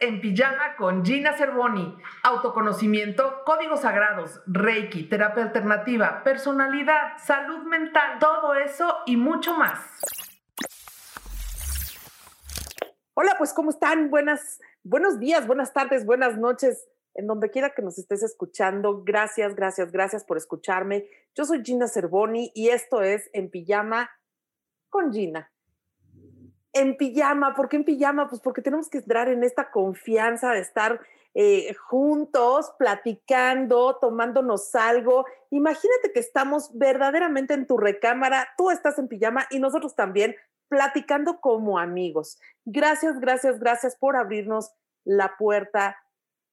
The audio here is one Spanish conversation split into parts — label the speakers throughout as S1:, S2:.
S1: En Pijama con Gina Cervoni. Autoconocimiento, códigos sagrados, Reiki, terapia alternativa, personalidad, salud mental, todo eso y mucho más. Hola, pues ¿cómo están? Buenas, buenos días, buenas tardes, buenas noches, en donde quiera que nos estés escuchando. Gracias, gracias, gracias por escucharme. Yo soy Gina Cervoni y esto es En Pijama con Gina en pijama. ¿Por qué en pijama? Pues porque tenemos que entrar en esta confianza de estar eh, juntos, platicando, tomándonos algo. Imagínate que estamos verdaderamente en tu recámara, tú estás en pijama y nosotros también platicando como amigos. Gracias, gracias, gracias por abrirnos la puerta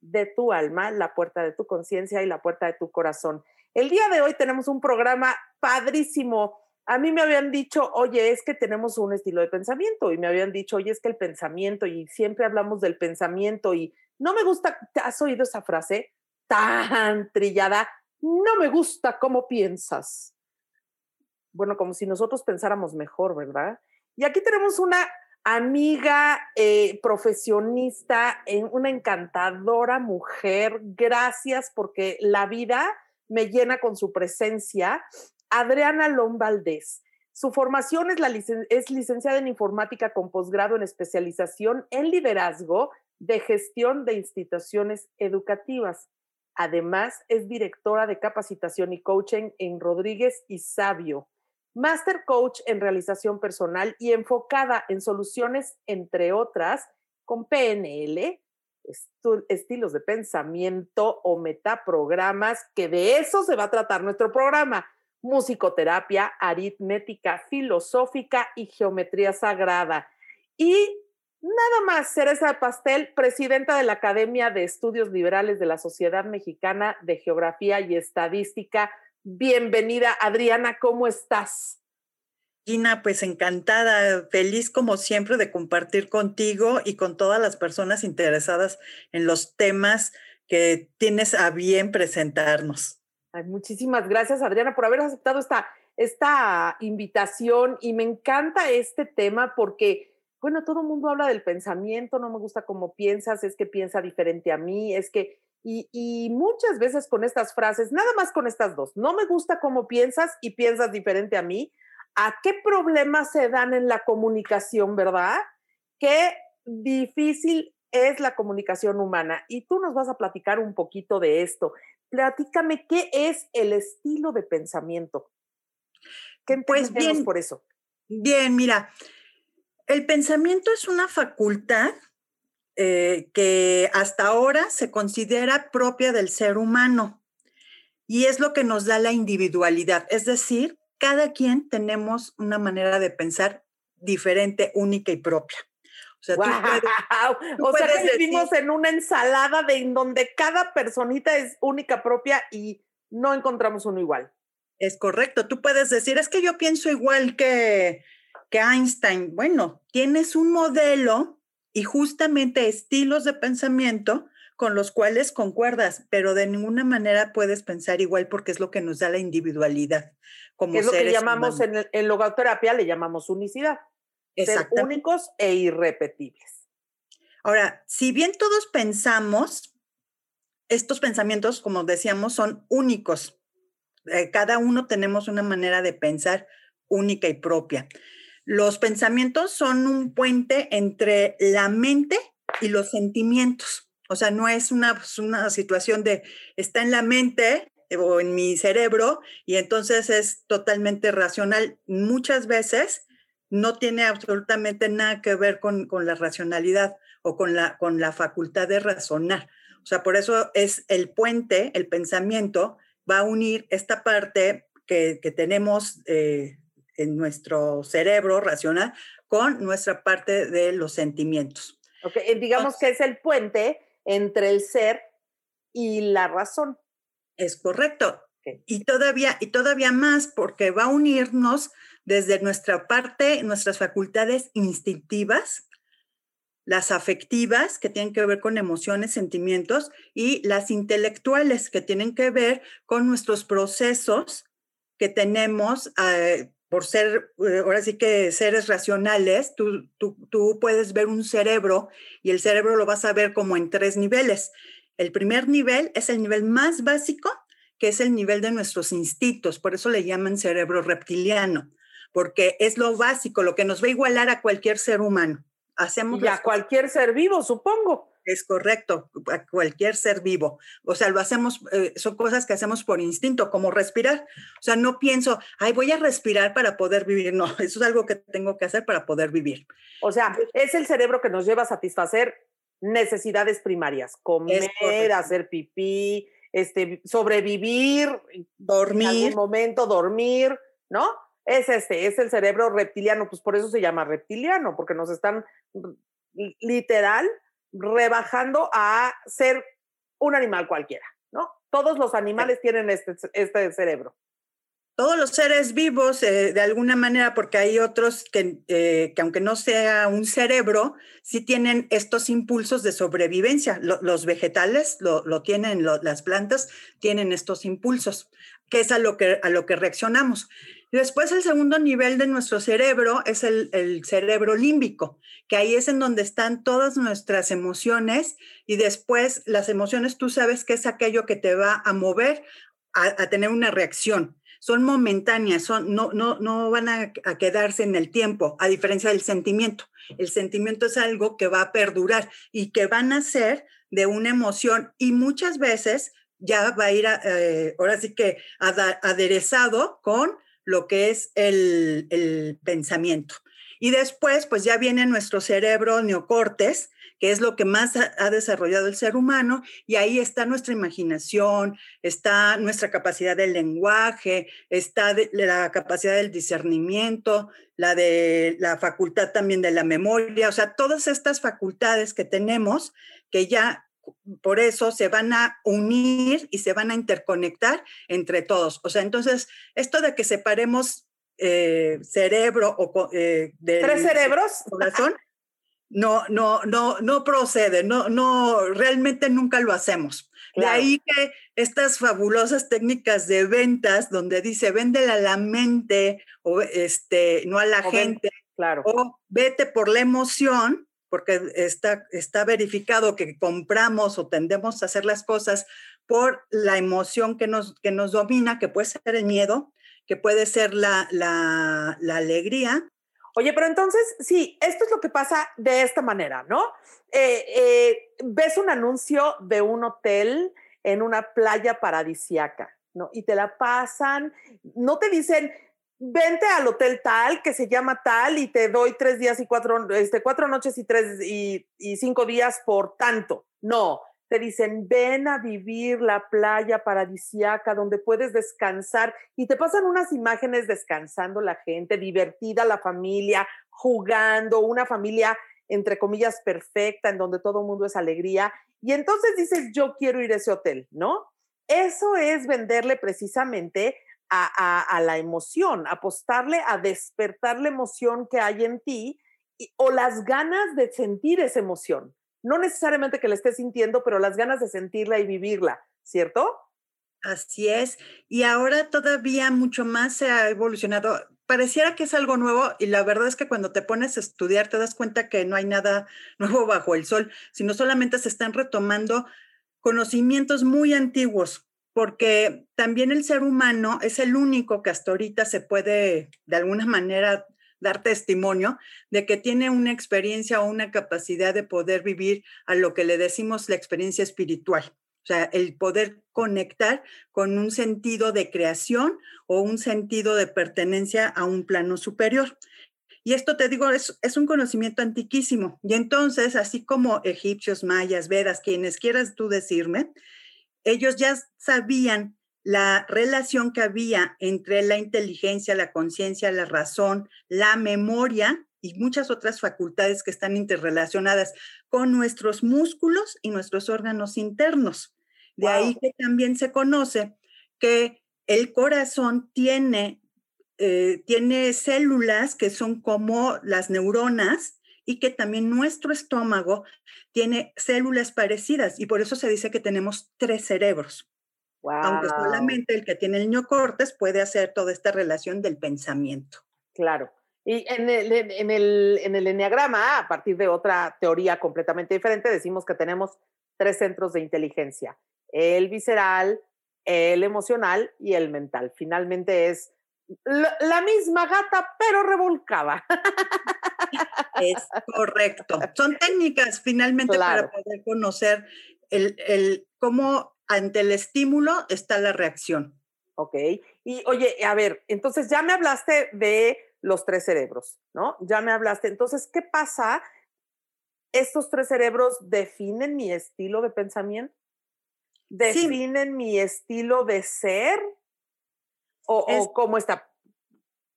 S1: de tu alma, la puerta de tu conciencia y la puerta de tu corazón. El día de hoy tenemos un programa padrísimo a mí me habían dicho, oye, es que tenemos un estilo de pensamiento y me habían dicho, oye, es que el pensamiento y siempre hablamos del pensamiento y no me gusta, ¿te has oído esa frase tan trillada? No me gusta cómo piensas. Bueno, como si nosotros pensáramos mejor, ¿verdad? Y aquí tenemos una amiga eh, profesionista, una encantadora mujer. Gracias porque la vida me llena con su presencia Adriana Lombaldés. Su formación es, la es licenciada en informática con posgrado en especialización en liderazgo de gestión de instituciones educativas. Además, es directora de capacitación y coaching en Rodríguez y Sabio, Master Coach en realización personal y enfocada en soluciones, entre otras, con PNL, estilos de pensamiento o metaprogramas, que de eso se va a tratar nuestro programa musicoterapia, aritmética filosófica y geometría sagrada. Y nada más, Cereza Pastel, presidenta de la Academia de Estudios Liberales de la Sociedad Mexicana de Geografía y Estadística. Bienvenida, Adriana, ¿cómo estás?
S2: Gina, pues encantada, feliz como siempre de compartir contigo y con todas las personas interesadas en los temas que tienes a bien presentarnos
S1: muchísimas gracias, Adriana, por haber aceptado esta, esta invitación y me encanta este tema porque, bueno, todo el mundo habla del pensamiento, no me gusta cómo piensas, es que piensa diferente a mí, es que, y, y muchas veces con estas frases, nada más con estas dos, no me gusta cómo piensas y piensas diferente a mí, ¿a qué problemas se dan en la comunicación, verdad? Qué difícil es la comunicación humana. Y tú nos vas a platicar un poquito de esto platícame qué es el estilo de pensamiento. ¿Qué pues bien, por eso?
S2: Bien, mira, el pensamiento es una facultad eh, que hasta ahora se considera propia del ser humano y es lo que nos da la individualidad, es decir, cada quien tenemos una manera de pensar diferente, única y propia.
S1: O sea, o sea que vivimos en una ensalada de en donde cada personita es única propia y no encontramos uno igual.
S2: Es correcto. Tú puedes decir, es que yo pienso igual que, que Einstein. Bueno, tienes un modelo y justamente estilos de pensamiento con los cuales concuerdas, pero de ninguna manera puedes pensar igual porque es lo que nos da la individualidad.
S1: Como es lo que llamamos en, en logoterapia, le llamamos unicidad ser únicos e irrepetibles.
S2: Ahora, si bien todos pensamos, estos pensamientos, como decíamos, son únicos. Eh, cada uno tenemos una manera de pensar única y propia. Los pensamientos son un puente entre la mente y los sentimientos. O sea, no es una, pues, una situación de está en la mente o en mi cerebro y entonces es totalmente racional. Muchas veces no tiene absolutamente nada que ver con, la racionalidad o con la, con la facultad de razonar. O sea, por eso es el puente, el pensamiento, va a unir esta parte que, tenemos eh, en nuestro cerebro racional con nuestra parte de los sentimientos.
S1: Okay. Eh, digamos que es el puente entre el ser y la razón.
S2: Es correcto. Y todavía, y todavía más, porque va a unirnos desde nuestra parte, nuestras facultades instintivas, las afectivas, que tienen que ver con emociones, sentimientos, y las intelectuales, que tienen que ver con nuestros procesos que tenemos eh, por ser, eh, ahora sí que seres racionales, tú, tú, tú puedes ver un cerebro y el cerebro lo vas a ver como en tres niveles. El primer nivel es el nivel más básico, que es el nivel de nuestros instintos, por eso le llaman cerebro reptiliano, porque es lo básico, lo que nos va a igualar a cualquier ser humano. Hacemos
S1: y a cualquier ser vivo, supongo.
S2: Es correcto, a cualquier ser vivo. O sea, lo hacemos, eh, son cosas que hacemos por instinto, como respirar. O sea, no pienso, ay, voy a respirar para poder vivir. No, eso es algo que tengo que hacer para poder vivir.
S1: O sea, es el cerebro que nos lleva a satisfacer necesidades primarias, comer, hacer pipí, este, sobrevivir,
S2: dormir. En
S1: algún momento, dormir, ¿no? Es este, es el cerebro reptiliano, pues por eso se llama reptiliano, porque nos están literal rebajando a ser un animal cualquiera, ¿no? Todos los animales tienen este, este cerebro.
S2: Todos los seres vivos, eh, de alguna manera, porque hay otros que, eh, que, aunque no sea un cerebro, sí tienen estos impulsos de sobrevivencia. los vegetales lo, lo tienen, las plantas tienen estos impulsos, que es a lo que, a lo que reaccionamos. Después el segundo nivel de nuestro cerebro es el, cerebro límbico, que ahí es en donde están todas nuestras emociones y después las emociones tú sabes que es aquello que te va a mover a, tener una reacción. Son momentáneas, son, no, no, no van a, a quedarse en el tiempo, a diferencia del sentimiento. El sentimiento es algo que va a perdurar y que van a ser de una emoción y muchas veces ya va a ir, eh, ahora sí que aderezado con lo que es el, pensamiento. Y después, pues ya viene nuestro cerebro neocortes, que es lo que más ha, desarrollado el ser humano, y ahí está nuestra imaginación, está nuestra capacidad del lenguaje, está la capacidad del discernimiento, la de la facultad también de la memoria, o sea, todas estas facultades que tenemos que ya por eso se van a unir y se van a interconectar entre todos. O sea, entonces, esto de que separemos eh, cerebro o
S1: eh, de tres cerebros
S2: corazón, no, no, no, no procede, no, no, realmente nunca lo hacemos. De ahí que estas fabulosas técnicas de ventas, donde dice véndela a la mente o este, no a la gente,
S1: claro.
S2: o vete por la emoción, porque está, está verificado que compramos o tendemos a hacer las cosas por la emoción que nos, que nos domina, que puede ser el miedo, que puede ser la, la, la alegría.
S1: Oye, pero entonces, sí, esto es lo que pasa de esta manera, ¿no? Eh, eh, ves un anuncio de un hotel en una playa paradisiaca, ¿no? Y te la pasan, no te dicen, vente al hotel tal, que se llama tal, y te doy tres días y cuatro, este, cuatro noches y tres y, y cinco días por tanto. No, te dicen, ven a vivir la playa paradisiaca donde puedes descansar y te pasan unas imágenes descansando la gente, divertida la familia, jugando, una familia entre comillas perfecta en donde todo el mundo es alegría. Y entonces dices, yo quiero ir a ese hotel, ¿no? Eso es venderle precisamente a, la emoción, apostarle a despertar la emoción que hay en ti o las ganas de sentir esa emoción. No necesariamente que la estés sintiendo, pero las ganas de sentirla y vivirla, ¿cierto?
S2: Así es. Y ahora todavía mucho más se ha evolucionado. Pareciera que es algo nuevo y la verdad es que cuando te pones a estudiar te das cuenta que no hay nada nuevo bajo el sol, sino solamente se están retomando conocimientos muy antiguos porque también el ser humano es el único que hasta ahorita se puede de alguna manera dar testimonio de que tiene una experiencia o una capacidad de poder vivir a lo que le decimos la experiencia espiritual. O sea, el poder conectar con un sentido de creación o un sentido de pertenencia a un plano superior. Y esto te digo, es, un conocimiento antiquísimo. Y entonces, así como egipcios, mayas, vedas, quienes quieras tú decirme, ellos ya sabían la relación que había entre la inteligencia, la conciencia, la razón, la memoria y muchas otras facultades que están interrelacionadas con nuestros músculos y nuestros órganos internos. De ahí que también se conoce que el corazón tiene, eh, tiene células que son como las neuronas y que también nuestro estómago tiene células parecidas y por eso se dice que tenemos tres cerebros. Aunque solamente el que tiene el neocortes puede hacer toda esta relación del pensamiento.
S1: Claro. Y en el, en el, en el enneagrama, a partir de otra teoría completamente diferente, decimos que tenemos tres centros de inteligencia, el visceral, el emocional y el mental. Finalmente es la, misma gata, pero revolcada.
S2: Es correcto. Son técnicas finalmente para poder conocer el, el, cómo ante el estímulo está la reacción.
S1: Ok. Y oye, a ver, entonces ya me hablaste de los tres cerebros, ¿no? Ya me hablaste. Entonces, ¿qué pasa? ¿Estos tres cerebros definen mi estilo de pensamiento? ¿Definen mi estilo de ser? ¿O, cómo está?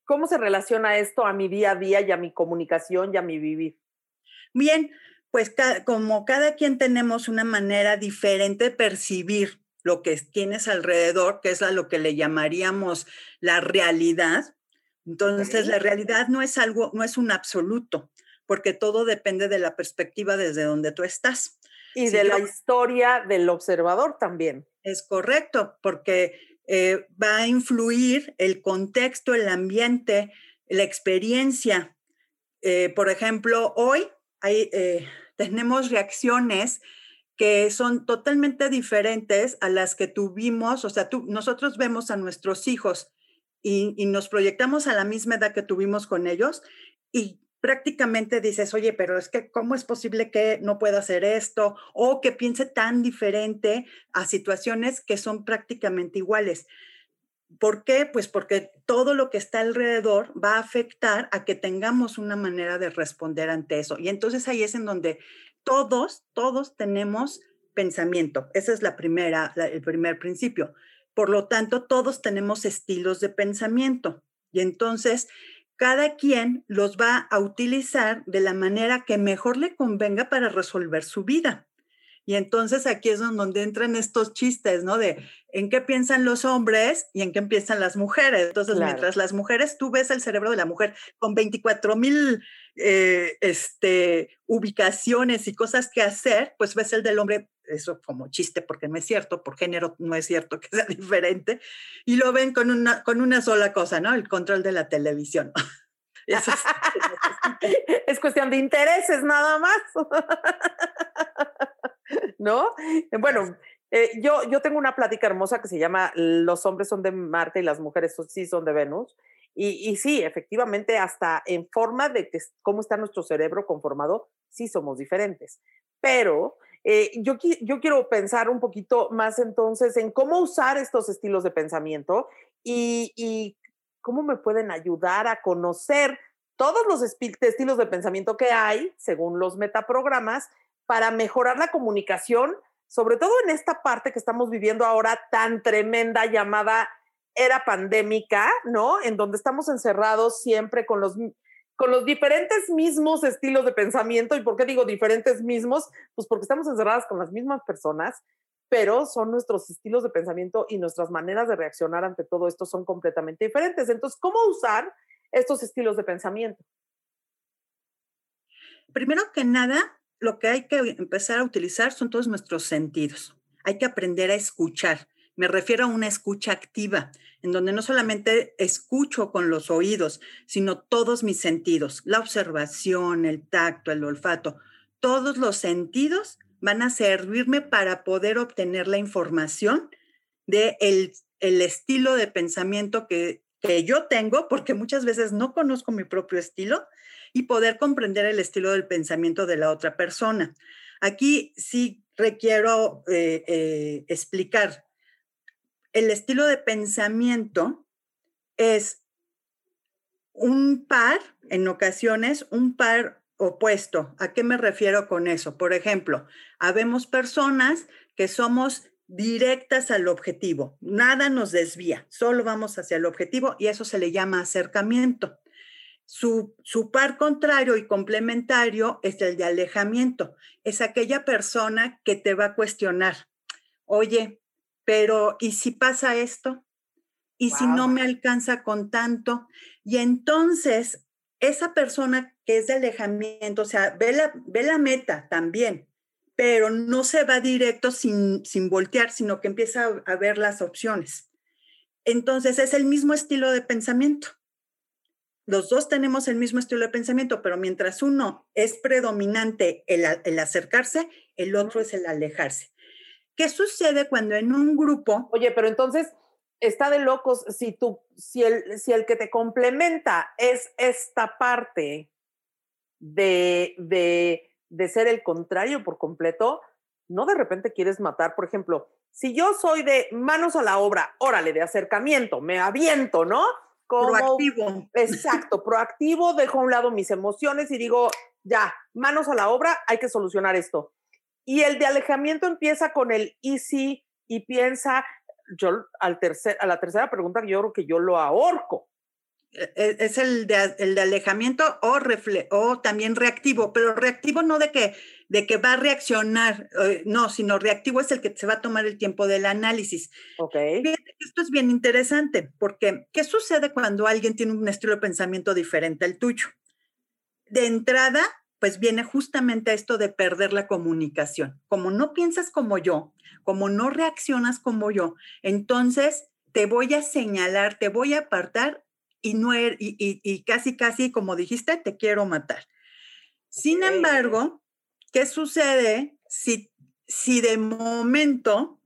S1: ¿Cómo se relaciona esto a mi día a día y a mi comunicación y a mi vivir?
S2: Bien, pues como cada quien tenemos una manera diferente de percibir lo que tienes alrededor, que es a lo que le llamaríamos la realidad. Entonces, la realidad no es algo, no es un absoluto, porque todo depende de la perspectiva desde donde tú estás.
S1: Y de la historia del observador también.
S2: Es correcto, porque eh, va a influir el contexto, el ambiente, la experiencia. Eh, por ejemplo, hoy eh, tenemos reacciones que son totalmente diferentes a las que tuvimos, o sea, nosotros vemos a nuestros hijos y, y, nos proyectamos a la misma edad que tuvimos con ellos y prácticamente dices, oye, pero es que, ¿cómo es posible que no pueda hacer esto? O que piense tan diferente a situaciones que son prácticamente iguales. ¿Por qué? Pues porque todo lo que está alrededor va a afectar a que tengamos una manera de responder ante eso. Y entonces ahí es en donde todos, todos tenemos pensamiento. Ese es la primera, el primer principio. Por lo tanto, todos tenemos estilos de pensamiento. Y entonces, cada quien los va a utilizar de la manera que mejor le convenga para resolver su vida. Y entonces aquí es donde entran estos chistes, ¿no? De en qué piensan los hombres y en qué piensan las mujeres. Entonces, mientras las mujeres, tú ves el cerebro de la mujer con 24 mil eh, este, ubicaciones y cosas que hacer, pues ves el del hombre, eso como chiste, porque no es cierto, por género no es cierto que sea diferente, y lo ven con una, con una sola cosa, ¿no? El control de la televisión.
S1: es cuestión de intereses nada más. ¿no? Bueno, eh, yo, yo tengo una plática hermosa que se llama Los hombres son de Marte y las mujeres sí son de Venus. Y, y sí, efectivamente, hasta en forma de que, cómo está nuestro cerebro conformado, sí somos diferentes. Pero eh, yo, yo quiero pensar un poquito más entonces en cómo usar estos estilos de pensamiento y, y cómo me pueden ayudar a conocer todos los estilos de pensamiento que hay, según los metaprogramas, para mejorar la comunicación, sobre todo en esta parte que estamos viviendo ahora tan tremenda llamada era pandémica, ¿no? En donde estamos encerrados siempre con los, con los diferentes mismos estilos de pensamiento. ¿Y por qué digo diferentes mismos? Pues porque estamos encerradas con las mismas personas, pero son nuestros estilos de pensamiento y nuestras maneras de reaccionar ante todo esto son completamente diferentes. Entonces, ¿cómo usar estos estilos de pensamiento?
S2: Primero que nada, lo que hay que empezar a utilizar son todos nuestros sentidos. Hay que aprender a escuchar. Me refiero a una escucha activa, en donde no solamente escucho con los oídos, sino todos mis sentidos, la observación, el tacto, el olfato, todos los sentidos van a servirme para poder obtener la información de el, estilo de pensamiento que, que yo tengo, porque muchas veces no conozco mi propio estilo y poder comprender el estilo del pensamiento de la otra persona. Aquí sí requiero eh, eh, explicar. El estilo de pensamiento es un par, en ocasiones, un par opuesto. ¿A qué me refiero con eso? Por ejemplo, habemos personas que somos directas al objetivo, nada nos desvía, solo vamos hacia el objetivo y eso se le llama acercamiento. Su, par contrario y complementario es el de alejamiento. Es aquella persona que te va a cuestionar, oye, pero ¿y si pasa esto? ¿Y si no me alcanza con tanto? Y entonces, esa persona que es de alejamiento, o sea, ve la, ve la meta también, pero no se va directo sin, sin voltear, sino que empieza a, ver las opciones. Entonces es el mismo estilo de pensamiento. Los dos tenemos el mismo estilo de pensamiento, pero mientras uno es predominante el, el acercarse, el otro es el alejarse. ¿Qué sucede cuando en un grupo...
S1: Oye, pero entonces está de locos si tú, si el, si el que te complementa es esta parte de, de, de ser el contrario por completo, no de repente quieres matar, por ejemplo, si yo soy de manos a la obra, órale, de acercamiento, me aviento, ¿no?
S2: Proactivo.
S1: Exacto, proactivo, dejo a un lado mis emociones y digo, ya, manos a la obra, hay que solucionar esto. Y el de alejamiento empieza con el easy y piensa, yo al tercer, a la tercera pregunta yo creo que yo lo ahorco.
S2: E, es el de, el de alejamiento o, refle o también reactivo, pero reactivo no de que, de que va a reaccionar, eh, no, sino reactivo es el que se va a tomar el tiempo del análisis.
S1: Ok.
S2: esto es bien interesante, porque ¿qué sucede cuando alguien tiene un estilo de pensamiento diferente al tuyo? De entrada, pues viene justamente esto de perder la comunicación. Como no piensas como yo, como no reaccionas como yo, entonces te voy a señalar, te voy a apartar y, no er, y, casi, casi, como dijiste, te quiero matar. Sin embargo, ¿qué sucede si, si de momento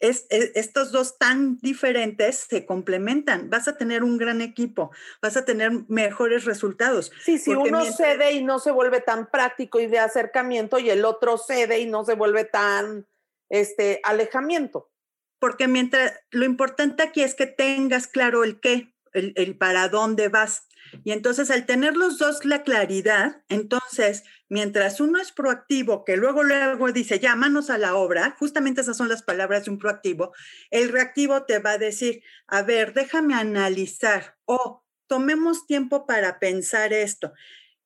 S2: es, estos dos tan diferentes se complementan. Vas a tener un gran equipo, vas a tener mejores resultados.
S1: Sí, si uno cede y no se vuelve tan práctico y de acercamiento y el otro cede y no se vuelve tan este alejamiento.
S2: Porque mientras lo importante aquí es que tengas claro el qué, el, el para dónde vas. Y entonces al tener los dos la claridad, entonces mientras uno es proactivo, que luego luego dice, ya, manos a la obra, justamente esas son las palabras de un proactivo, el reactivo te va a decir, a ver, déjame analizar o tomemos tiempo para pensar esto.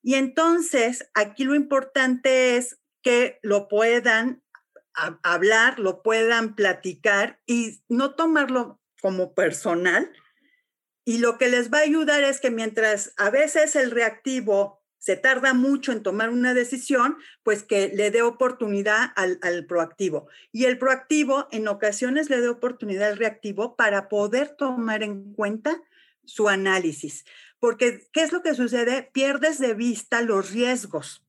S2: Y entonces aquí lo importante es que lo puedan hablar, lo puedan platicar y no tomarlo como personal, y lo que les va a ayudar es que mientras a veces el reactivo se tarda mucho en tomar una decisión, pues que le dé oportunidad al, proactivo. Y el proactivo en ocasiones le dé oportunidad al reactivo para poder tomar en cuenta su análisis. Porque, ¿qué es lo que sucede? Pierdes de vista los riesgos.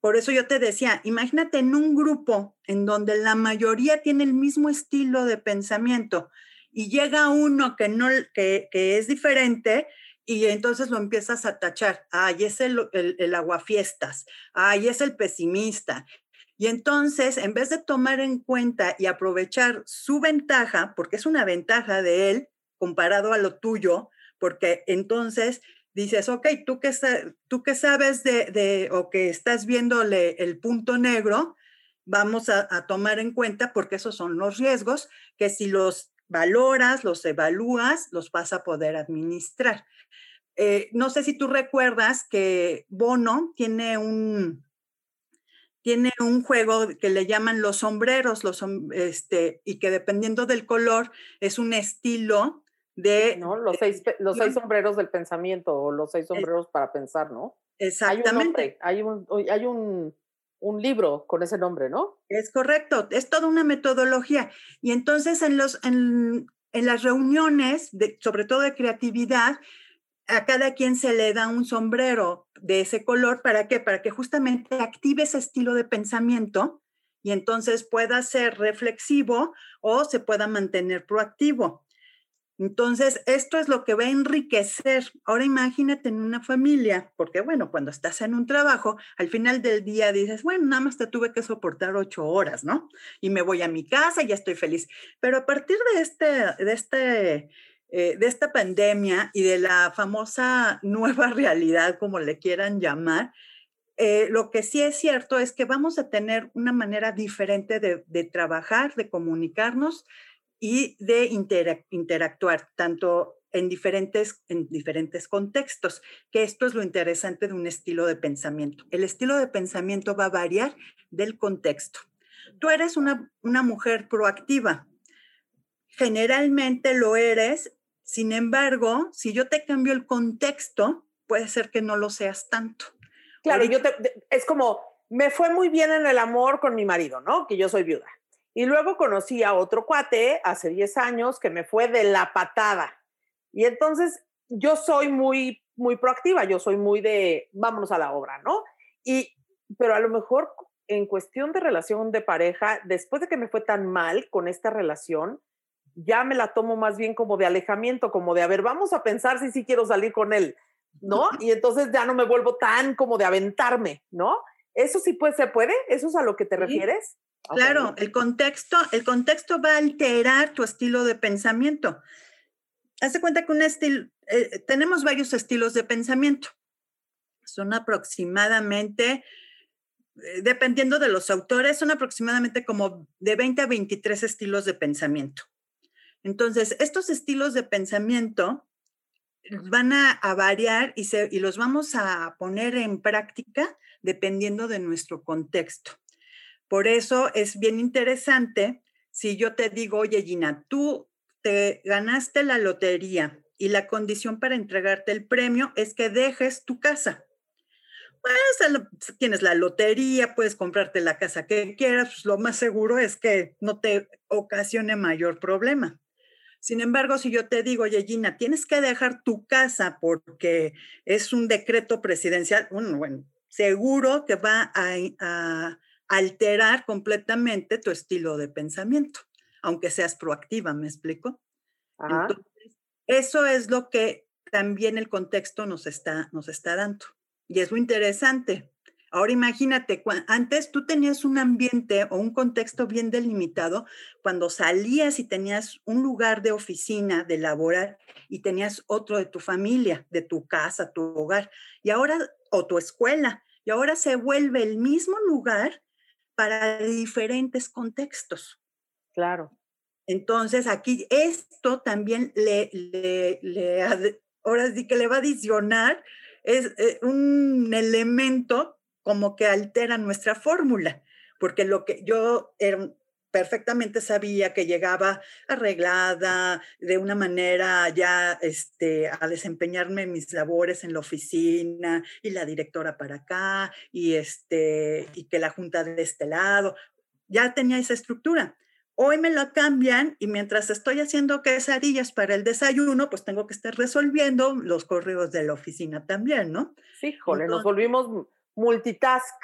S2: Por eso yo te decía, imagínate en un grupo en donde la mayoría tiene el mismo estilo de pensamiento, y llega uno que, no, que, que es diferente y entonces lo empiezas a tachar. Ay, es el, el, el aguafiestas. Ay, es el pesimista. Y entonces, en vez de tomar en cuenta y aprovechar su ventaja, porque es una ventaja de él comparado a lo tuyo, porque entonces dices, ok, tú que, tú sabes de, de, o que estás viéndole el punto negro, vamos a tomar en cuenta, porque esos son los riesgos, que si los valoras, los evalúas, los vas a poder administrar. Eh, no sé si tú recuerdas que Bono tiene un, tiene un juego que le llaman los sombreros, los, este, y que dependiendo del color es un estilo de...
S1: ¿No? Los seis, los seis sombreros del pensamiento o los seis sombreros para pensar, ¿no?
S2: Exactamente.
S1: Hay un, hay un, hay un un libro con ese nombre, ¿no?
S2: Es correcto, es toda una metodología. Y entonces en, los, en, en las reuniones, de, sobre todo de creatividad, a cada quien se le da un sombrero de ese color. ¿Para qué? Para que justamente active ese estilo de pensamiento y entonces pueda ser reflexivo o se pueda mantener proactivo. Entonces, esto es lo que va a enriquecer. Ahora imagínate en una familia, porque bueno, cuando estás en un trabajo, al final del día dices, bueno, nada más te tuve que soportar ocho horas, ¿no? Y me voy a mi casa y ya estoy feliz. Pero a partir de, este, de, este, eh, de esta pandemia y de la famosa nueva realidad, como le quieran llamar, eh, lo que sí es cierto es que vamos a tener una manera diferente de, de trabajar, de comunicarnos, y de interactuar tanto en diferentes, en diferentes contextos, que esto es lo interesante de un estilo de pensamiento. El estilo de pensamiento va a variar del contexto. Tú eres una, una mujer proactiva. Generalmente lo eres, sin embargo, si yo te cambio el contexto, puede ser que no lo seas tanto.
S1: Claro, yo te, es como me fue muy bien en el amor con mi marido, ¿no? Que yo soy viuda. Y luego conocí a otro cuate hace 10 años que me fue de la patada. Y entonces yo soy muy, muy proactiva, yo soy muy de, vámonos a la obra, ¿no? Y, pero a lo mejor en cuestión de relación de pareja, después de que me fue tan mal con esta relación, ya me la tomo más bien como de alejamiento, como de, a ver, vamos a pensar si sí quiero salir con él, ¿no? Y entonces ya no me vuelvo tan como de aventarme, ¿no? ¿Eso sí puede, se puede? ¿Eso es a lo que te refieres?
S2: Claro, el contexto, el contexto va a alterar tu estilo de pensamiento. Haz cuenta que un estilo, eh, tenemos varios estilos de pensamiento. Son aproximadamente, eh, dependiendo de los autores, son aproximadamente como de 20 a 23 estilos de pensamiento. Entonces, estos estilos de pensamiento van a, variar y, y los vamos a poner en práctica dependiendo de nuestro contexto. Por eso es bien interesante si yo te digo, oye Gina, tú te ganaste la lotería y la condición para entregarte el premio es que dejes tu casa. Pues tienes la lotería, puedes comprarte la casa que quieras, pues lo más seguro es que no te ocasione mayor problema. Sin embargo, si yo te digo, oye, Gina, tienes que dejar tu casa porque es un decreto presidencial, bueno seguro que va a, alterar completamente tu estilo de pensamiento, aunque seas proactiva, ¿me explico? Entonces, eso es lo que también el contexto nos está, nos está dando. Y es lo interesante. Ahora imagínate, antes tú tenías un ambiente o un contexto bien delimitado cuando salías y tenías un lugar de oficina, de laborar, y tenías otro de tu familia, de tu casa, tu hogar, y ahora, o tu escuela, y ahora se vuelve el mismo lugar para diferentes contextos.
S1: Claro.
S2: Entonces, aquí esto también le, le, ahora sí que le va a adicionar es eh, un elemento como que altera nuestra fórmula, porque lo que yo perfectamente sabía que llegaba arreglada de una manera ya este, a desempeñarme mis labores en la oficina y la directora para acá y, este, y que la junta de este lado, ya tenía esa estructura. Hoy me lo cambian y mientras estoy haciendo quesadillas para el desayuno, pues tengo que estar resolviendo los correos de la oficina también, ¿no?
S1: Sí, jole, nos volvimos multitask,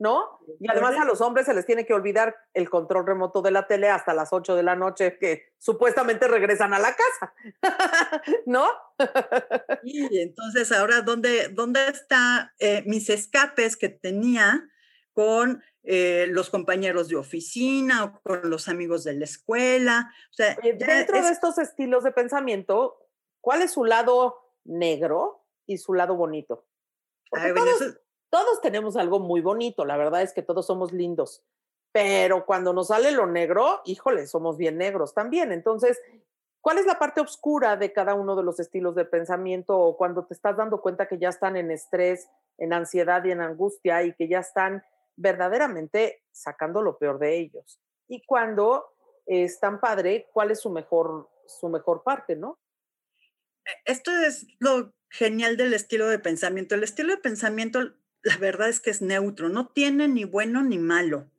S1: ¿no? Y además a los hombres se les tiene que olvidar el control remoto de la tele hasta las 8 de la noche que supuestamente regresan a la casa, ¿no?
S2: Y entonces ahora, ¿dónde, dónde están eh, mis escapes que tenía con eh, los compañeros de oficina o con los amigos de la escuela? O sea,
S1: dentro de estos estilos de pensamiento, ¿cuál es su lado negro y su lado bonito? Porque todos tenemos algo muy bonito, la verdad es que todos somos lindos, pero cuando nos sale lo negro, híjole, somos bien negros también. Entonces, ¿cuál es la parte oscura de cada uno de los estilos de pensamiento o cuando te estás dando cuenta que ya están en estrés, en ansiedad y en angustia y que ya están verdaderamente sacando lo peor de ellos? Y cuando es tan padre, ¿cuál es su mejor, su mejor parte, no?
S2: E, esto es lo genial del estilo de pensamiento. El estilo de pensamiento la verdad es que es neutro, no tiene ni bueno ni malo.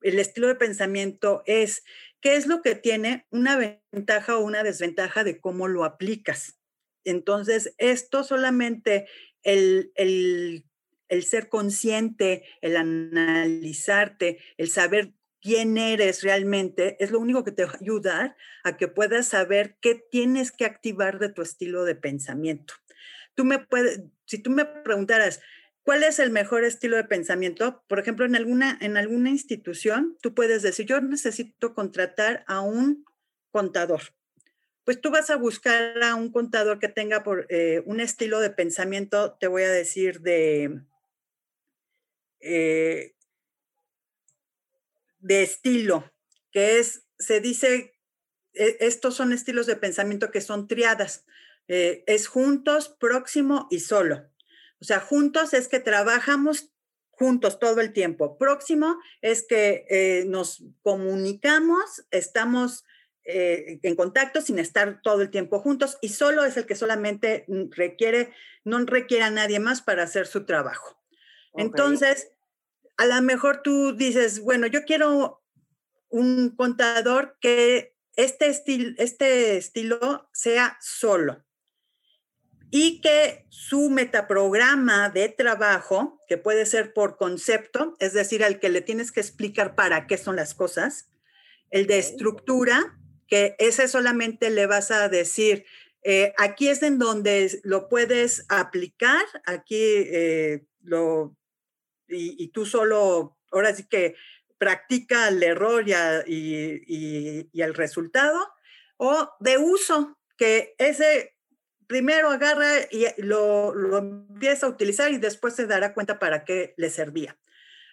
S2: El estilo de pensamiento es qué es lo que tiene una ventaja o una desventaja de cómo lo aplicas. Entonces, esto solamente el, el, el ser consciente, el analizarte, el saber quién eres realmente, es lo único que te va a ayudar a que puedas saber qué tienes que activar de tu estilo de pensamiento. Tú me puedes, si tú me preguntaras, ¿Cuál es el mejor estilo de pensamiento? Por ejemplo, en alguna, en alguna institución, tú puedes decir, yo necesito contratar a un contador. Pues tú vas a buscar a un contador que tenga por, eh, un estilo de pensamiento, te voy a decir, de, eh, de estilo, que es, se dice, e, estos son estilos de pensamiento que son triadas. Eh, es juntos, próximo y solo. O sea, juntos es que trabajamos juntos todo el tiempo. Próximo es que eh, nos comunicamos, estamos eh, en contacto sin estar todo el tiempo juntos y solo es el que solamente requiere, no requiere a nadie más para hacer su trabajo. Entonces, a lo mejor tú dices, bueno, yo quiero un contador que este, estilo, este estilo sea solo y que su metaprograma de trabajo, que puede ser por concepto, es decir, al que le tienes que explicar para qué son las cosas, el de estructura, que ese solamente le vas a decir, eh, aquí es en donde lo puedes aplicar, aquí eh, lo, y, tú solo, ahora sí que practica el error y, y, y el resultado, o de uso, que ese primero agarra y lo, lo, empieza a utilizar y después se dará cuenta para qué le servía.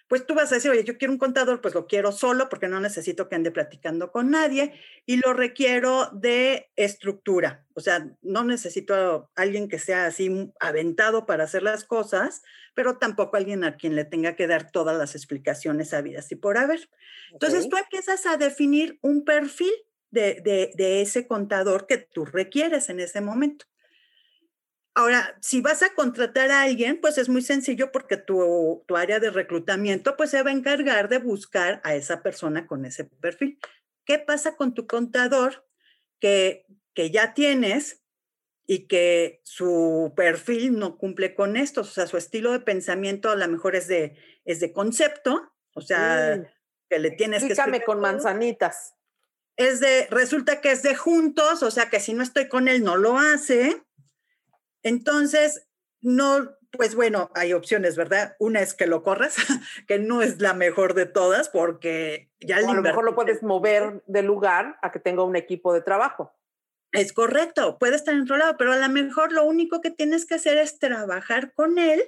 S2: Pues tú vas a decir, oye, yo quiero un contador, pues lo quiero solo porque no necesito que ande platicando con nadie y lo requiero de estructura. O sea, no necesito a alguien que sea así aventado para hacer las cosas, pero tampoco alguien a quien le tenga que dar todas las explicaciones habidas y por haber. Entonces tú empiezas a definir un perfil de, de, de, ese contador que tú requieres en ese momento. Ahora, si vas a contratar a alguien, pues es muy sencillo porque tu, tu, área de reclutamiento pues se va a encargar de buscar a esa persona con ese perfil. ¿Qué pasa con tu contador que, que ya tienes y que su perfil no cumple con esto? O sea, su estilo de pensamiento a lo mejor es de, es de concepto, o sea, que le tienes
S1: Explícame que... con manzanitas.
S2: Es de, resulta que es de juntos, o sea, que si no estoy con él no lo hace entonces, no, pues bueno, hay opciones, ¿verdad? Una es que lo corras, que no es la mejor de todas porque ya
S1: a lo mejor lo puedes mover de lugar a que tenga un equipo de trabajo.
S2: Es correcto, puede estar en otro lado, pero a lo mejor lo único que tienes que hacer es trabajar con él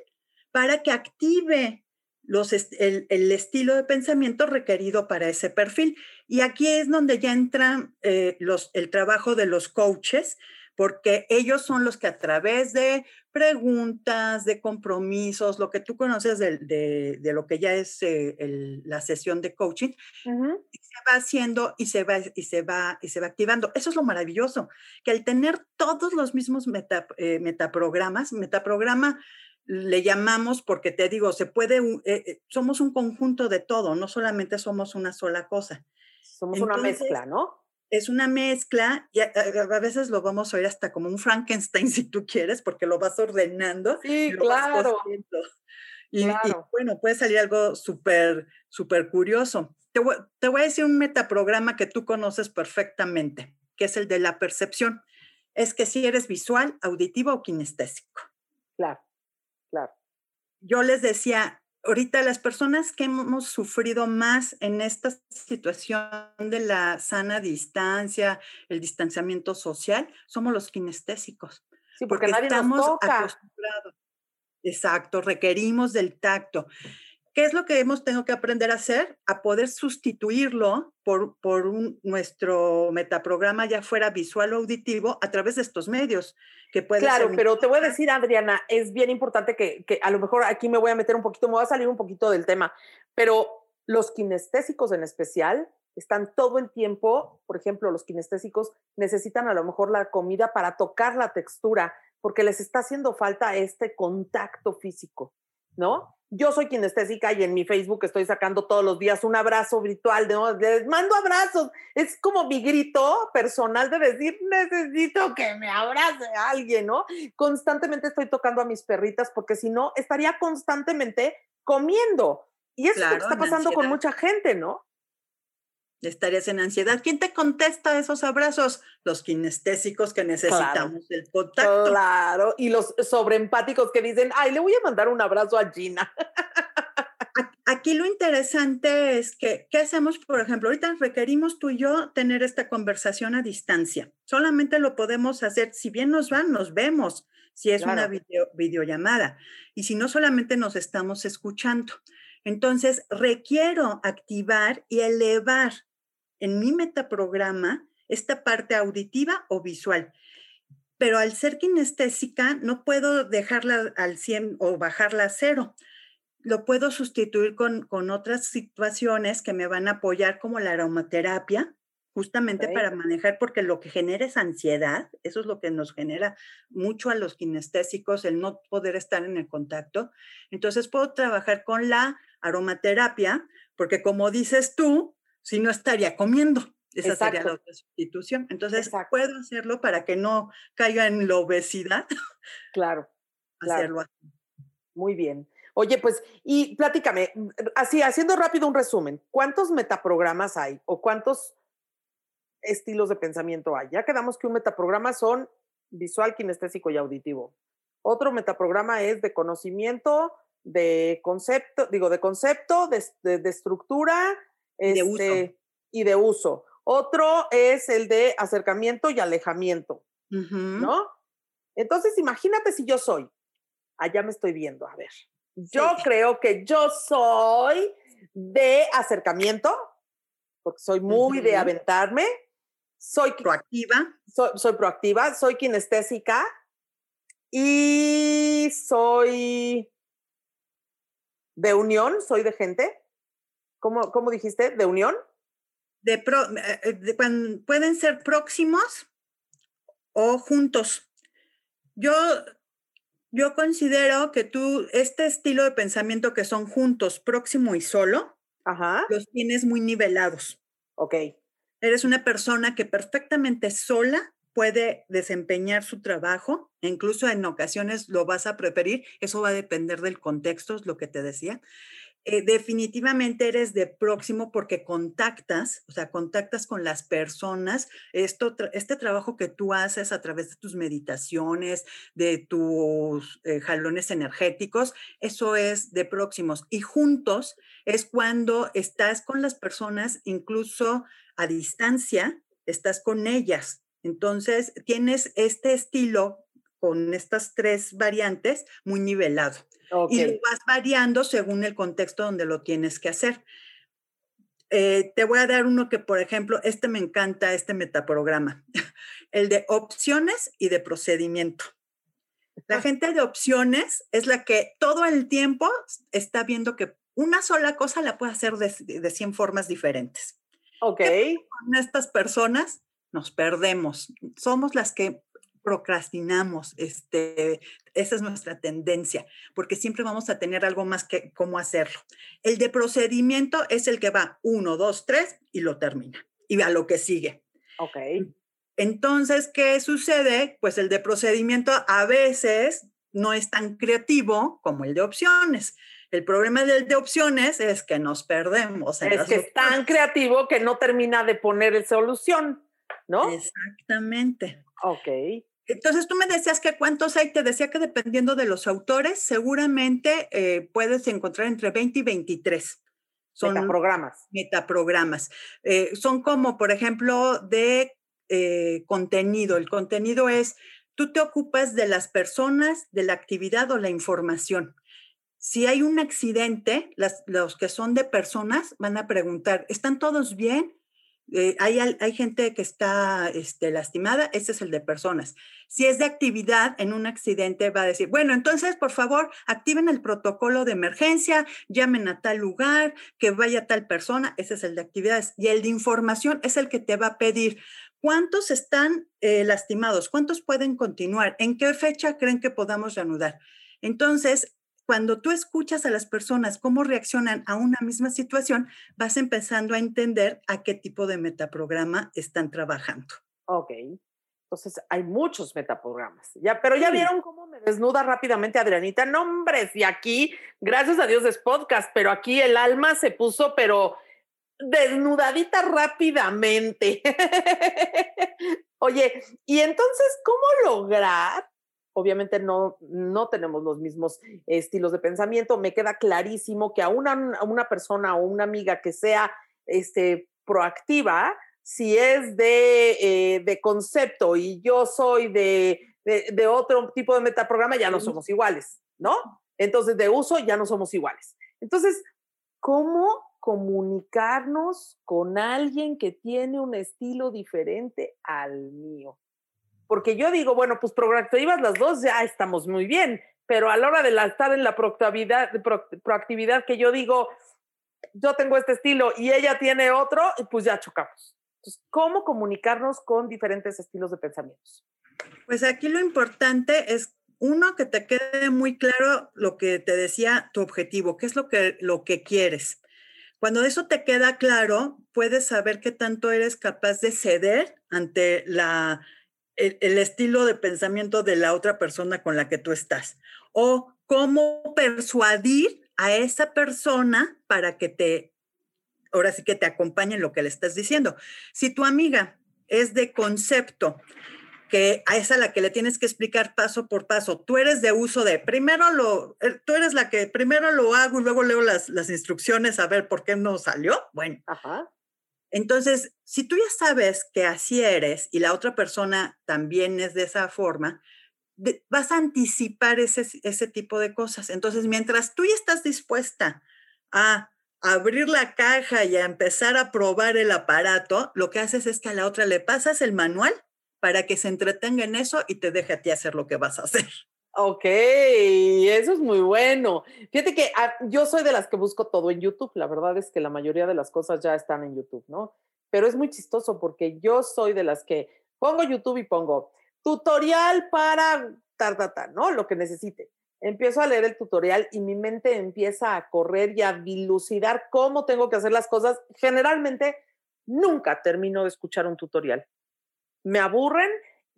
S2: para que active los, el, el, estilo de pensamiento requerido para ese perfil. Y aquí es donde ya entra eh, los, el trabajo de los coaches, porque ellos son los que a través de preguntas, de compromisos, lo que tú conoces de, de, lo que ya es eh, el, la sesión de coaching, se va haciendo y se va, y, se va, y se va activando. Eso es lo maravilloso, que al tener todos los mismos meta, eh, metaprogramas, metaprograma le llamamos porque te digo, se puede, eh, somos un conjunto de todo, no solamente somos una sola cosa.
S1: Somos una mezcla, ¿no?
S2: Es una mezcla, y a, veces lo vamos a oír hasta como un Frankenstein si tú quieres, porque lo vas ordenando.
S1: Sí, claro.
S2: y, bueno, puede salir algo súper, súper curioso. Te voy, te voy a decir un metaprograma que tú conoces perfectamente, que es el de la percepción. Es que si eres visual, auditivo o kinestésico.
S1: Claro, claro.
S2: Yo les decía, ahorita las personas que hemos sufrido más en esta situación de la sana distancia, el distanciamiento social, somos los kinestésicos.
S1: Sí, porque, nadie estamos nos toca. acostumbrados.
S2: Exacto, requerimos del tacto. ¿Qué es lo que hemos tenido que aprender a hacer? A poder sustituirlo por, por un, nuestro metaprograma, ya fuera visual o auditivo, a través de estos medios. Que puede
S1: claro, pero te voy a decir, Adriana, es bien importante que, que a lo mejor aquí me voy a meter un poquito, me voy a salir un poquito del tema, pero los kinestésicos en especial están todo el tiempo, por ejemplo, los kinestésicos necesitan a lo mejor la comida para tocar la textura, porque les está haciendo falta este contacto físico, ¿no? Yo soy kinestésica y en mi Facebook estoy sacando todos los días un abrazo virtual, de, les mando abrazos. Es como mi grito personal de decir, necesito que me abrace alguien, ¿no? Constantemente estoy tocando a mis perritas porque si no, estaría constantemente comiendo. Y eso es lo que está pasando con mucha gente, ¿no?
S2: Estarías en ansiedad. ¿Quién te contesta esos abrazos? Los kinestésicos que necesitamos el contacto.
S1: Claro, y los sobreempáticos que dicen, ay, le voy a mandar un abrazo a Gina.
S2: Aquí lo interesante es que, ¿qué hacemos? Por ejemplo, ahorita requerimos tú y yo tener esta conversación a distancia. Solamente lo podemos hacer, si bien nos van, nos vemos, si es una video, videollamada. Y si no, solamente nos estamos escuchando. Entonces, requiero activar y elevar en mi metaprograma esta parte auditiva o visual. Pero al ser kinestésica, no puedo dejarla al 100 o bajarla a cero. Lo puedo sustituir con, con otras situaciones que me van a apoyar, como la aromaterapia, justamente para manejar, porque lo que genera es ansiedad, eso es lo que nos genera mucho a los kinestésicos, el no poder estar en el contacto. Entonces puedo trabajar con la aromaterapia, porque como dices tú, si no estaría comiendo. Esa sería la otra sustitución. Entonces, puedo hacerlo para que no caiga en la obesidad.
S1: Claro. hacerlo así. Muy bien. Oye, pues, y platícame, así, haciendo rápido un resumen, ¿cuántos metaprogramas hay o cuántos estilos de pensamiento hay? Ya quedamos que un metaprograma son visual, kinestésico y auditivo. Otro metaprograma es de conocimiento, de concepto, digo, de concepto, de, estructura este, y de uso. Otro es el de acercamiento y alejamiento, ¿no? Entonces, imagínate si yo soy, allá me estoy viendo, a ver, yo creo que yo soy de acercamiento, porque soy muy de aventarme, soy
S2: proactiva,
S1: soy, soy proactiva, soy kinestésica y soy de unión, soy de gente. ¿Cómo, cómo dijiste? ¿De unión?
S2: De, eh, eh, pueden ser próximos o juntos. Yo, yo considero que tú, este estilo de pensamiento que son juntos, próximo y solo, los tienes muy nivelados.
S1: Ok.
S2: Eres una persona que perfectamente sola puede desempeñar su trabajo, e incluso en ocasiones lo vas a preferir, eso va a depender del contexto, es lo que te decía. Eh, definitivamente eres de próximo porque contactas, o sea, contactas con las personas. Esto, este trabajo que tú haces a través de tus meditaciones, de tus eh, jalones energéticos, eso es de próximos. Y juntos es cuando estás con las personas, incluso a distancia, estás con ellas. Entonces, tienes este estilo con estas tres variantes muy nivelado. Y lo vas variando según el contexto donde lo tienes que hacer. Eh, te voy a dar uno que, por ejemplo, este me encanta, este metaprograma, el de opciones y de procedimiento. La gente de opciones es la que todo el tiempo está viendo que una sola cosa la puede hacer de, de 100 formas diferentes.
S1: Ok.
S2: Con estas personas nos perdemos. Somos las que procrastinamos, este, esa es nuestra tendencia, porque siempre vamos a tener algo más que cómo hacerlo. El de procedimiento es el que va uno, dos, tres y lo termina, y a lo que sigue.
S1: Ok.
S2: Entonces, ¿qué sucede? Pues el de procedimiento a veces no es tan creativo como el de opciones. El problema del de opciones es que nos perdemos.
S1: es que es tan creativo que no termina de poner solución, ¿no?
S2: Exactamente.
S1: Ok.
S2: Entonces tú me decías que cuántos hay, te decía que dependiendo de los autores, seguramente eh, puedes encontrar entre 20 y 23.
S1: Son metaprogramas.
S2: Metaprogramas. Eh, son como, por ejemplo, de eh, contenido. El contenido es, tú te ocupas de las personas, de la actividad o la información. Si hay un accidente, los que son de personas van a preguntar, ¿están todos bien? Eh, hay, hay, gente que está este, lastimada, ese es el de personas. Si es de actividad en un accidente, va a decir, bueno, entonces, por favor, activen el protocolo de emergencia, llamen a tal lugar, que vaya tal persona, ese es el de actividades. Y el de información es el que te va a pedir, ¿cuántos están eh, lastimados? ¿Cuántos pueden continuar? ¿En qué fecha creen que podamos reanudar? Entonces, cuando tú escuchas a las personas cómo reaccionan a una misma situación, vas empezando a entender a qué tipo de metaprograma están trabajando.
S1: Ok. Entonces, hay muchos metaprogramas. Ya, pero ya vieron cómo me desnuda rápidamente Adrianita. Nombres, y aquí, gracias a Dios es podcast, pero aquí el alma se puso, pero desnudadita rápidamente. Oye, y entonces, ¿cómo lograr obviamente no, no tenemos los mismos estilos de pensamiento. Me queda clarísimo que a una, una persona o una amiga que sea este, proactiva, si es de, eh, de concepto y yo soy de, de, otro tipo de metaprograma, ya no somos iguales, ¿no? Entonces, de uso ya no somos iguales. Entonces, ¿cómo comunicarnos con alguien que tiene un estilo diferente al mío? Porque yo digo, bueno, pues proactivas las dos ya estamos muy bien, pero a la hora de estar en la proactividad, proactividad que yo digo, yo tengo este estilo y ella tiene otro, pues ya chocamos. Entonces, ¿cómo comunicarnos con diferentes estilos de pensamientos?
S2: Pues aquí lo importante es uno, que te quede muy claro lo que te decía tu objetivo, qué es lo que, lo que quieres. Cuando eso te queda claro, puedes saber qué tanto eres capaz de ceder ante la, el, estilo de pensamiento de la otra persona con la que tú estás. O cómo persuadir a esa persona para que te, ahora sí que te acompañe en lo que le estás diciendo. Si tu amiga es de concepto, que a esa la que le tienes que explicar paso por paso. Tú eres de uso de, primero lo, eh, tú eres la que primero lo hago y luego leo las, las instrucciones a ver por qué no salió. Bueno, Ajá. Entonces, si tú ya sabes que así eres y la otra persona también es de esa forma, vas a anticipar ese, ese tipo de cosas. Entonces, mientras tú ya estás dispuesta a abrir la caja y a empezar a probar el aparato, lo que haces es que a la otra le pasas el manual para que se entretenga en eso y te deje a ti hacer lo que vas a hacer.
S1: Ok, eso es muy bueno. Fíjate que ah, yo soy de las que busco todo en YouTube. La verdad es que la mayoría de las cosas ya están en YouTube, ¿no? Pero es muy chistoso porque yo soy de las que pongo YouTube y pongo tutorial para tardata, ¿no? Lo que necesite. Empiezo a leer el tutorial y mi mente empieza a correr y a dilucidar cómo tengo que hacer las cosas. Generalmente nunca termino de escuchar un tutorial me aburren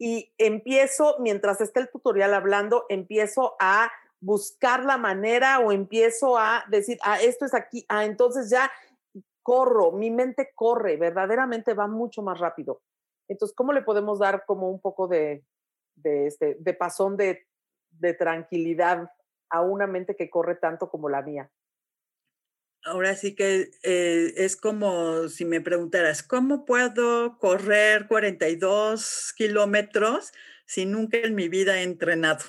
S1: y empiezo, mientras esté el tutorial hablando, empiezo a buscar la manera o empiezo a decir, ah, esto es aquí, ah, entonces ya corro, mi mente corre, verdaderamente va mucho más rápido. Entonces, ¿cómo le podemos dar como un poco de, de, este, de pasón de, de tranquilidad a una mente que corre tanto como la mía?
S2: Ahora sí que eh, es como si me preguntaras, ¿cómo puedo correr 42 kilómetros si nunca en mi vida he entrenado?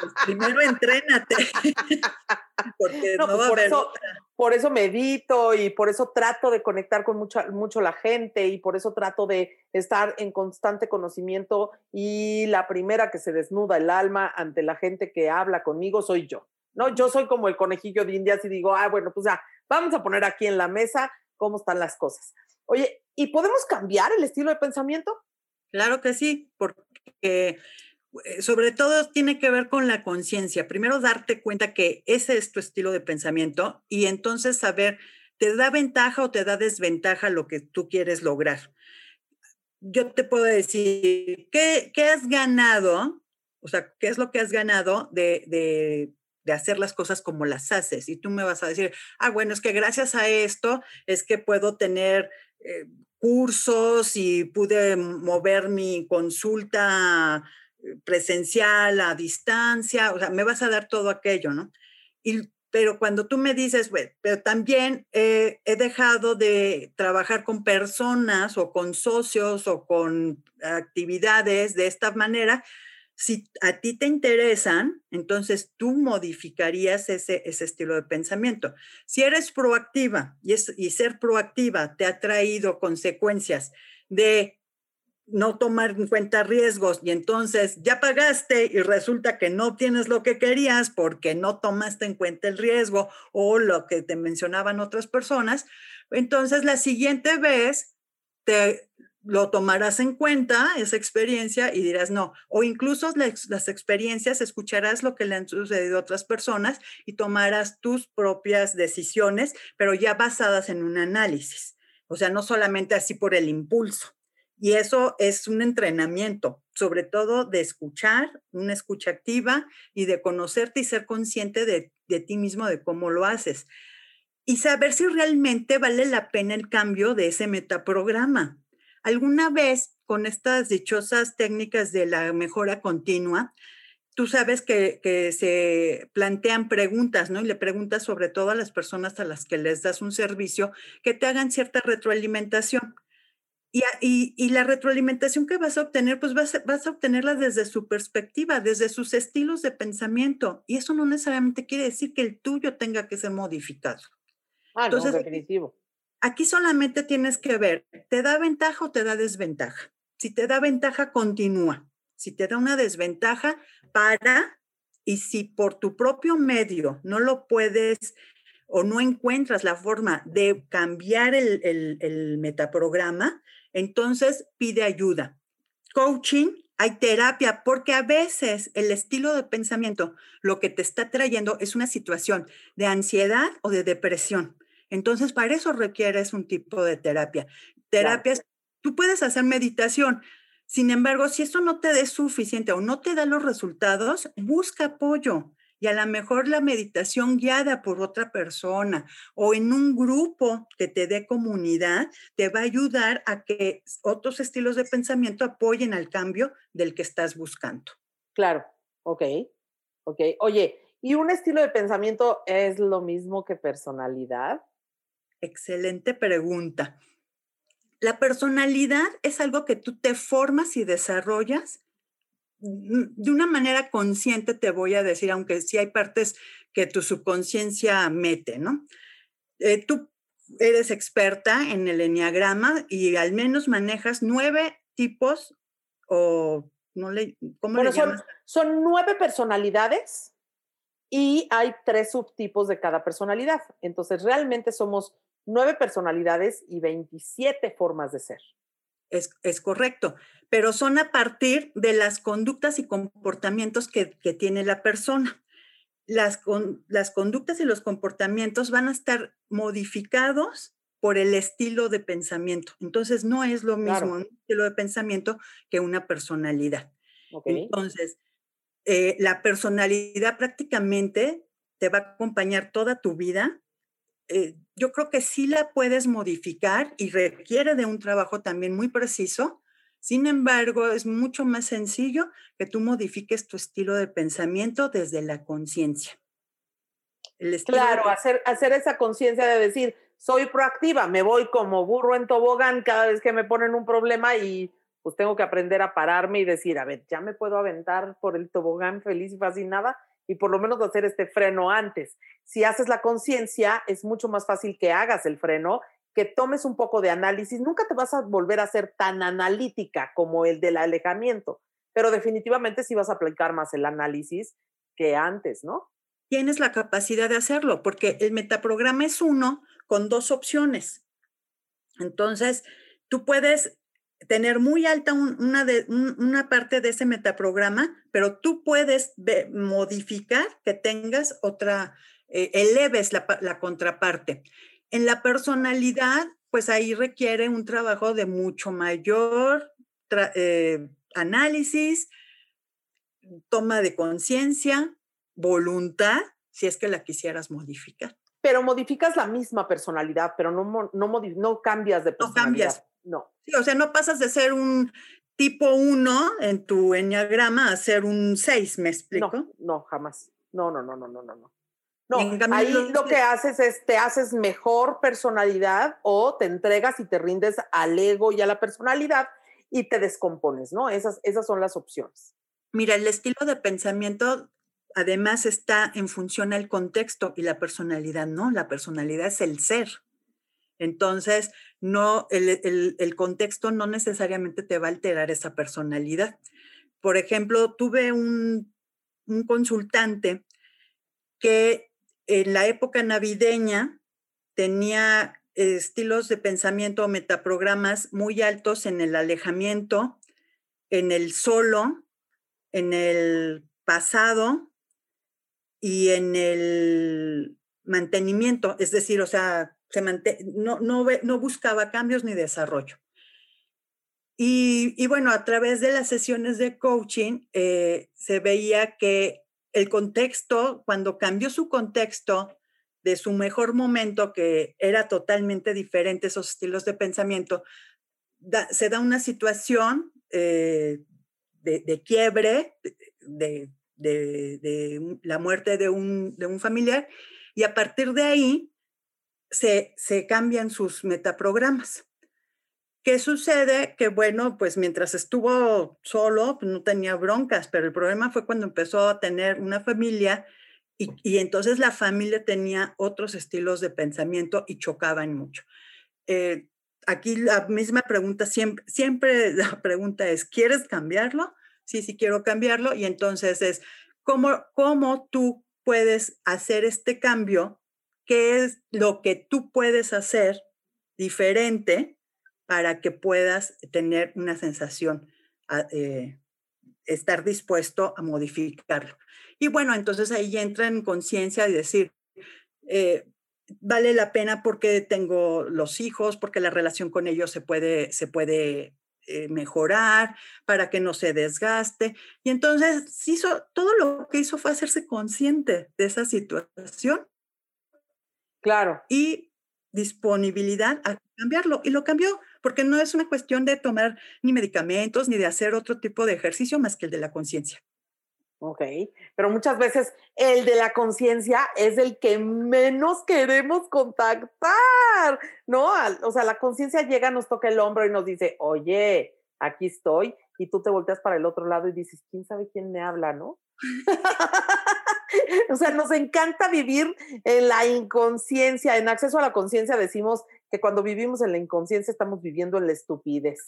S2: Pues primero entrénate.
S1: Porque no, pues por, eso, por eso medito y por eso trato de conectar con mucha, mucho la gente y por eso trato de estar en constante conocimiento y la primera que se desnuda el alma ante la gente que habla conmigo soy yo. ¿No? Yo soy como el conejillo de indias y digo, ah, bueno, pues ya, vamos a poner aquí en la mesa cómo están las cosas. Oye, ¿y podemos cambiar el estilo de pensamiento?
S2: Claro que sí, porque eh, sobre todo tiene que ver con la conciencia. Primero darte cuenta que ese es tu estilo de pensamiento y entonces saber, ¿te da ventaja o te da desventaja lo que tú quieres lograr? Yo te puedo decir, ¿qué, qué has ganado? O sea, ¿qué es lo que has ganado de, de de hacer las cosas como las haces. Y tú me vas a decir, ah, bueno, es que gracias a esto es que puedo tener eh, cursos y pude mover mi consulta eh, presencial a distancia, o sea, me vas a dar todo aquello, ¿no? Y, pero cuando tú me dices, bueno, pero también he dejado de trabajar con personas o con socios o con actividades de esta manera, si a ti te interesan, entonces tú modificarías ese, ese estilo de pensamiento. Si eres proactiva y, es, y ser proactiva te ha traído consecuencias de no tomar en cuenta riesgos y entonces ya pagaste y resulta que no tienes lo que querías porque no tomaste en cuenta el riesgo o lo que te mencionaban otras personas, entonces la siguiente vez te lo tomarás en cuenta, esa experiencia, y dirás no. O incluso las, experiencias, escucharás lo que le han sucedido a otras personas y tomarás tus propias decisiones, pero ya basadas en un análisis. O sea, no solamente así por el impulso. Y eso es un entrenamiento, sobre todo de escuchar, una escucha activa y de conocerte y ser consciente de, de ti mismo, de cómo lo haces. Y saber si realmente vale la pena el cambio de ese metaprograma ¿Alguna vez con estas dichosas técnicas de la mejora continua, tú sabes que, se plantean preguntas, ¿no? Y le preguntas sobre todo a las personas a las que les das un servicio que te hagan cierta retroalimentación. Y, la retroalimentación que vas a obtener, pues vas, vas, a obtenerla desde su perspectiva, desde sus estilos de pensamiento. Y eso no necesariamente quiere decir que el tuyo tenga que ser modificado.
S1: Ah, Entonces, no, definitivo.
S2: Aquí solamente tienes que ver, ¿te da ventaja o te da desventaja? Si te da ventaja, continúa. Si te da una desventaja, para. Y si por tu propio medio no lo puedes o no encuentras la forma de cambiar el, el, metaprograma, entonces pide ayuda. Coaching hay terapia, porque a veces el estilo de pensamiento lo que te está trayendo es una situación de ansiedad o de depresión. Entonces, para eso requieres un tipo de terapia. Terapias, tú puedes hacer meditación. Sin embargo, si eso no te es suficiente o no te da los resultados, busca apoyo y a lo mejor la meditación guiada por otra persona o en un grupo que te dé comunidad te va a ayudar a que otros estilos de pensamiento apoyen al cambio del que estás buscando.
S1: Claro, ok, ok. Oye, ¿y un estilo de pensamiento es lo mismo que personalidad?
S2: Excelente pregunta. La personalidad es algo que tú te formas y desarrollas de una manera consciente, te voy a decir, aunque sí hay partes que tu subconsciencia mete, ¿no? Eh, tú eres experta en el enneagrama y al menos manejas nueve tipos o no le, ¿cómo le
S1: son, son nueve personalidades y hay tres subtipos de cada personalidad. Entonces, realmente somos nueve personalidades y 27 formas de ser.
S2: Es, correcto, pero son a partir de las conductas y comportamientos que, tiene la persona. Las, las conductas y los comportamientos van a estar modificados por el estilo de pensamiento. Entonces, no es lo mismo un estilo de pensamiento que una personalidad. Entonces, eh, la personalidad prácticamente te va a acompañar toda tu vida eh, yo creo que sí la puedes modificar y requiere de un trabajo también muy preciso. Sin embargo, es mucho más sencillo que tú modifiques tu estilo de pensamiento desde la conciencia.
S1: Claro, hacer, hacer esa conciencia de decir, soy proactiva, me voy como burro en tobogán cada vez que me ponen un problema y pues tengo que aprender a pararme y decir, a ver, ya me puedo aventar por el tobogán feliz y fascinada y por lo menos hacer este freno antes. Si haces la conciencia, es mucho más fácil que hagas el freno, que tomes un poco de análisis. Nunca te vas a volver a ser tan analítica como el del alejamiento, pero definitivamente sí vas a aplicar más el análisis que antes, ¿no?
S2: Tienes la capacidad de hacerlo, porque el metaprograma es uno con dos opciones. Entonces, tú puedes tener muy alta una, de, una parte de ese metaprograma, pero tú puedes modificar que tengas otra, eh, eleves la, la, contraparte. En la personalidad, pues ahí requiere un trabajo de mucho mayor eh, análisis, toma de conciencia, voluntad, si es que la quisieras modificar.
S1: Pero modificas la misma personalidad, pero no, no, no cambias de personalidad. No cambias, no.
S2: Sí, o sea, no pasas de ser un tipo 1 en tu enneagrama a ser un 6, ¿me explico?
S1: No, no, jamás. No, no, no, no, no, no. No, ahí lo que haces es te haces mejor personalidad o te entregas y te rindes al ego y a la personalidad y te descompones, ¿no? Esas, esas son las opciones.
S2: Mira, el estilo de pensamiento además está en función al contexto y la personalidad, ¿no? La personalidad es el ser. Entonces, no, el, contexto no necesariamente te va a alterar esa personalidad. Por ejemplo, tuve un, consultante que en la época navideña tenía estilos de pensamiento o metaprogramas muy altos en el alejamiento, en el solo, en el pasado y en el mantenimiento, es decir, o sea, no, no, no buscaba cambios ni desarrollo. Y, bueno, a través de las sesiones de coaching eh, se veía que el contexto, cuando cambió su contexto de su mejor momento, que era totalmente diferente esos estilos de pensamiento, se da una situación eh, de, quiebre, de, de, la muerte de un, de un familiar, y a partir de ahí se, cambian sus metaprogramas. ¿Qué sucede? Que bueno, pues mientras estuvo solo, pues, no tenía broncas, pero el problema fue cuando empezó a tener una familia y, entonces la familia tenía otros estilos de pensamiento y chocaban mucho. Eh, aquí la misma pregunta, siempre, siempre la pregunta es, ¿quieres cambiarlo? Sí, sí quiero cambiarlo. Y entonces es, ¿cómo, cómo tú puedes hacer este cambio qué es lo que tú puedes hacer diferente para que puedas tener una sensación ah, eh, estar dispuesto a modificarlo. Y bueno, entonces ahí entra en conciencia y decir, eh, vale la pena porque tengo los hijos, porque la relación con ellos se puede, se puede eh, mejorar, para que no se desgaste. Y entonces hizo, todo lo que hizo fue hacerse consciente de esa situación.
S1: Claro.
S2: Y disponibilidad a cambiarlo. Y lo cambió, porque no es una cuestión de tomar ni medicamentos ni de hacer otro tipo de ejercicio más que el de la conciencia.
S1: Ok, pero muchas veces el de la conciencia es el que menos queremos contactar, ¿no? O sea, la conciencia llega, nos toca el hombro y nos dice, oye, aquí estoy, y tú te volteas para el otro lado y dices, ¿quién sabe quién me habla, no? o sea, nos encanta vivir en la inconsciencia, en acceso a la conciencia decimos que cuando vivimos en la inconsciencia estamos viviendo en la estupidez.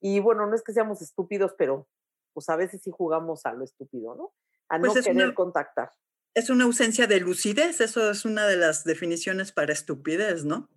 S1: Y bueno, no es que seamos estúpidos, pero pues a veces sí jugamos a lo estúpido, ¿no? A no pues querer contactar.
S2: Es una ausencia de lucidez, eso es una de las definiciones para estupidez, ¿no?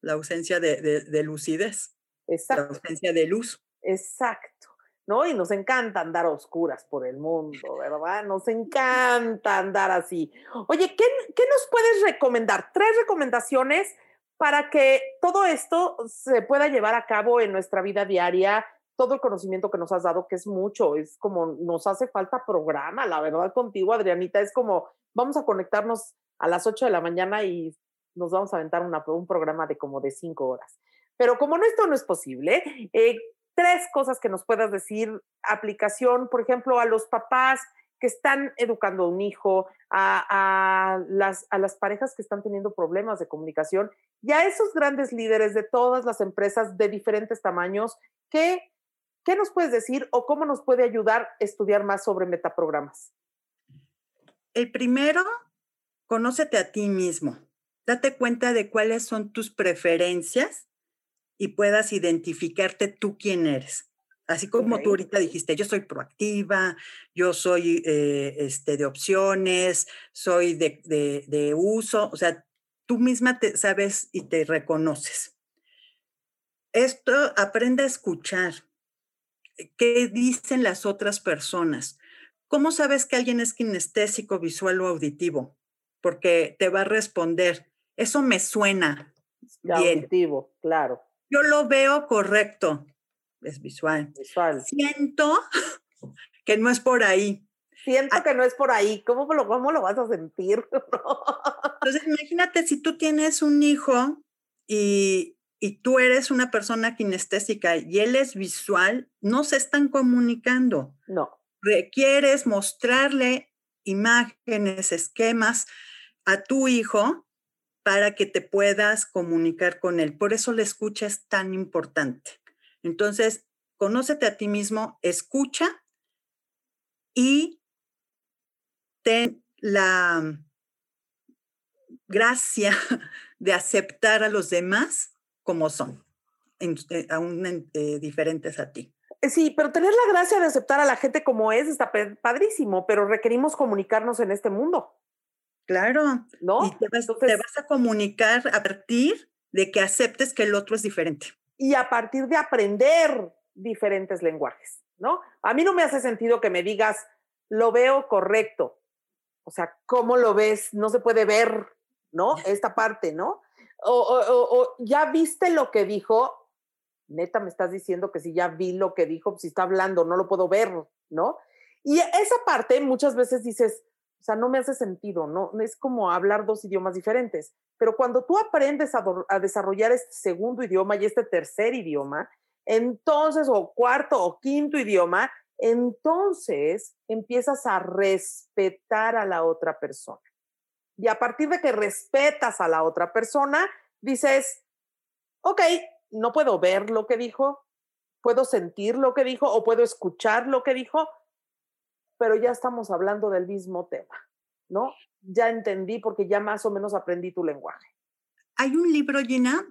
S2: La ausencia de, lucidez. Exacto. La ausencia de luz.
S1: Exacto. ¿No? Y nos encanta andar a oscuras por el mundo, ¿verdad? Nos encanta andar así. Oye, ¿qué, ¿qué, nos puedes recomendar? Tres recomendaciones para que todo esto se pueda llevar a cabo en nuestra vida diaria todo el conocimiento que nos has dado, que es mucho, es como nos hace falta programa, la verdad contigo, Adrianita, es como vamos a conectarnos a las 8 de la mañana y nos vamos a aventar un programa de como de 5 horas. Pero como no, esto no es posible, eh, tres cosas que nos puedas decir, aplicación, por ejemplo, a los papás que están educando a un hijo, a, las, a las parejas que están teniendo problemas de comunicación y a esos grandes líderes de todas las empresas de diferentes tamaños que ¿Qué nos puedes decir o cómo nos puede ayudar a estudiar más sobre metaprogramas?
S2: El primero, conócete a ti mismo. Date cuenta de cuáles son tus preferencias y puedas identificarte tú quién eres. Así como tú ahorita dijiste, yo soy proactiva, yo soy eh, este, de opciones, soy de, de, uso, o sea, tú misma te sabes y te reconoces. Esto aprende a escuchar, qué dicen las otras personas. ¿Cómo sabes que alguien es kinestésico, visual o auditivo? Porque te va a responder, eso me suena.
S1: Bien. Auditivo, claro.
S2: Yo lo veo correcto. Es visual.
S1: Visual.
S2: Siento que no es por ahí.
S1: Siento que no es por ahí. ¿Cómo lo, cómo lo vas a sentir?
S2: Entonces, imagínate si tú tienes un hijo y, y tú eres una persona kinestésica y él es visual, no se están comunicando.
S1: No.
S2: Requieres mostrarle imágenes, esquemas a tu hijo para que te puedas comunicar con él. Por eso la escucha es tan importante. Entonces, conócete a ti mismo, escucha y ten la gracia de aceptar a los demás como son, eh, aún eh, diferentes a ti.
S1: Eh, sí, pero tener la gracia de aceptar a la gente como es está padrísimo, pero requerimos comunicarnos en este mundo.
S2: Claro. ¿No? Y te vas, te vas a comunicar a partir de que aceptes que el otro es diferente.
S1: Y a partir de aprender diferentes lenguajes, ¿no? A mí no me hace sentido que me digas, lo veo correcto. O sea, ¿cómo lo ves? No se puede ver, ¿no? Esta parte, ¿no? o, ya viste lo que dijo, neta me estás diciendo que si ya vi lo que dijo, pues, si está hablando, no lo puedo ver, ¿no? Y esa parte muchas veces dices, o sea, no me hace sentido, ¿no? Es como hablar dos idiomas diferentes. Pero cuando tú aprendes a, a desarrollar este segundo idioma y este tercer idioma, entonces, o cuarto o quinto idioma, entonces empiezas a respetar a la otra persona. Y a partir de que respetas a la otra persona, dices, ok, no puedo ver lo que dijo, puedo sentir lo que dijo o puedo escuchar lo que dijo, pero ya estamos hablando del mismo tema, ¿no? Ya entendí porque ya más o menos aprendí tu lenguaje.
S2: Hay un libro, Gina,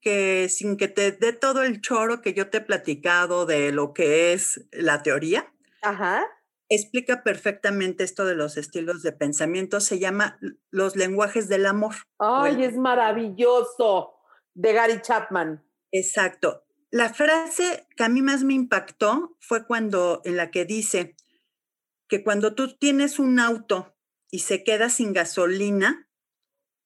S2: que sin que te dé todo el choro que yo te he platicado de lo que es la teoría,
S1: Ajá
S2: explica perfectamente esto de los estilos de pensamiento. Se llama Los lenguajes del amor.
S1: Ay, es maravilloso. De Gary Chapman.
S2: Exacto. la frase que a mí más me impactó fue cuando en la que dice que cuando tú tienes un auto y se queda sin gasolina,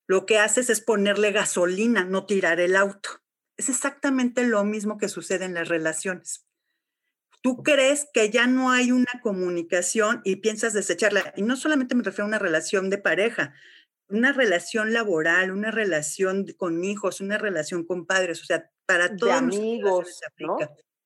S2: lo que haces es ponerle gasolina, no tirar el auto. Es exactamente lo mismo que sucede en las relaciones. Tú crees que ya no hay una comunicación y piensas desecharla. Y no solamente me refiero a una relación de pareja, una relación laboral, una relación con hijos, una relación con padres, o sea, para todos.
S1: De amigos, ¿no?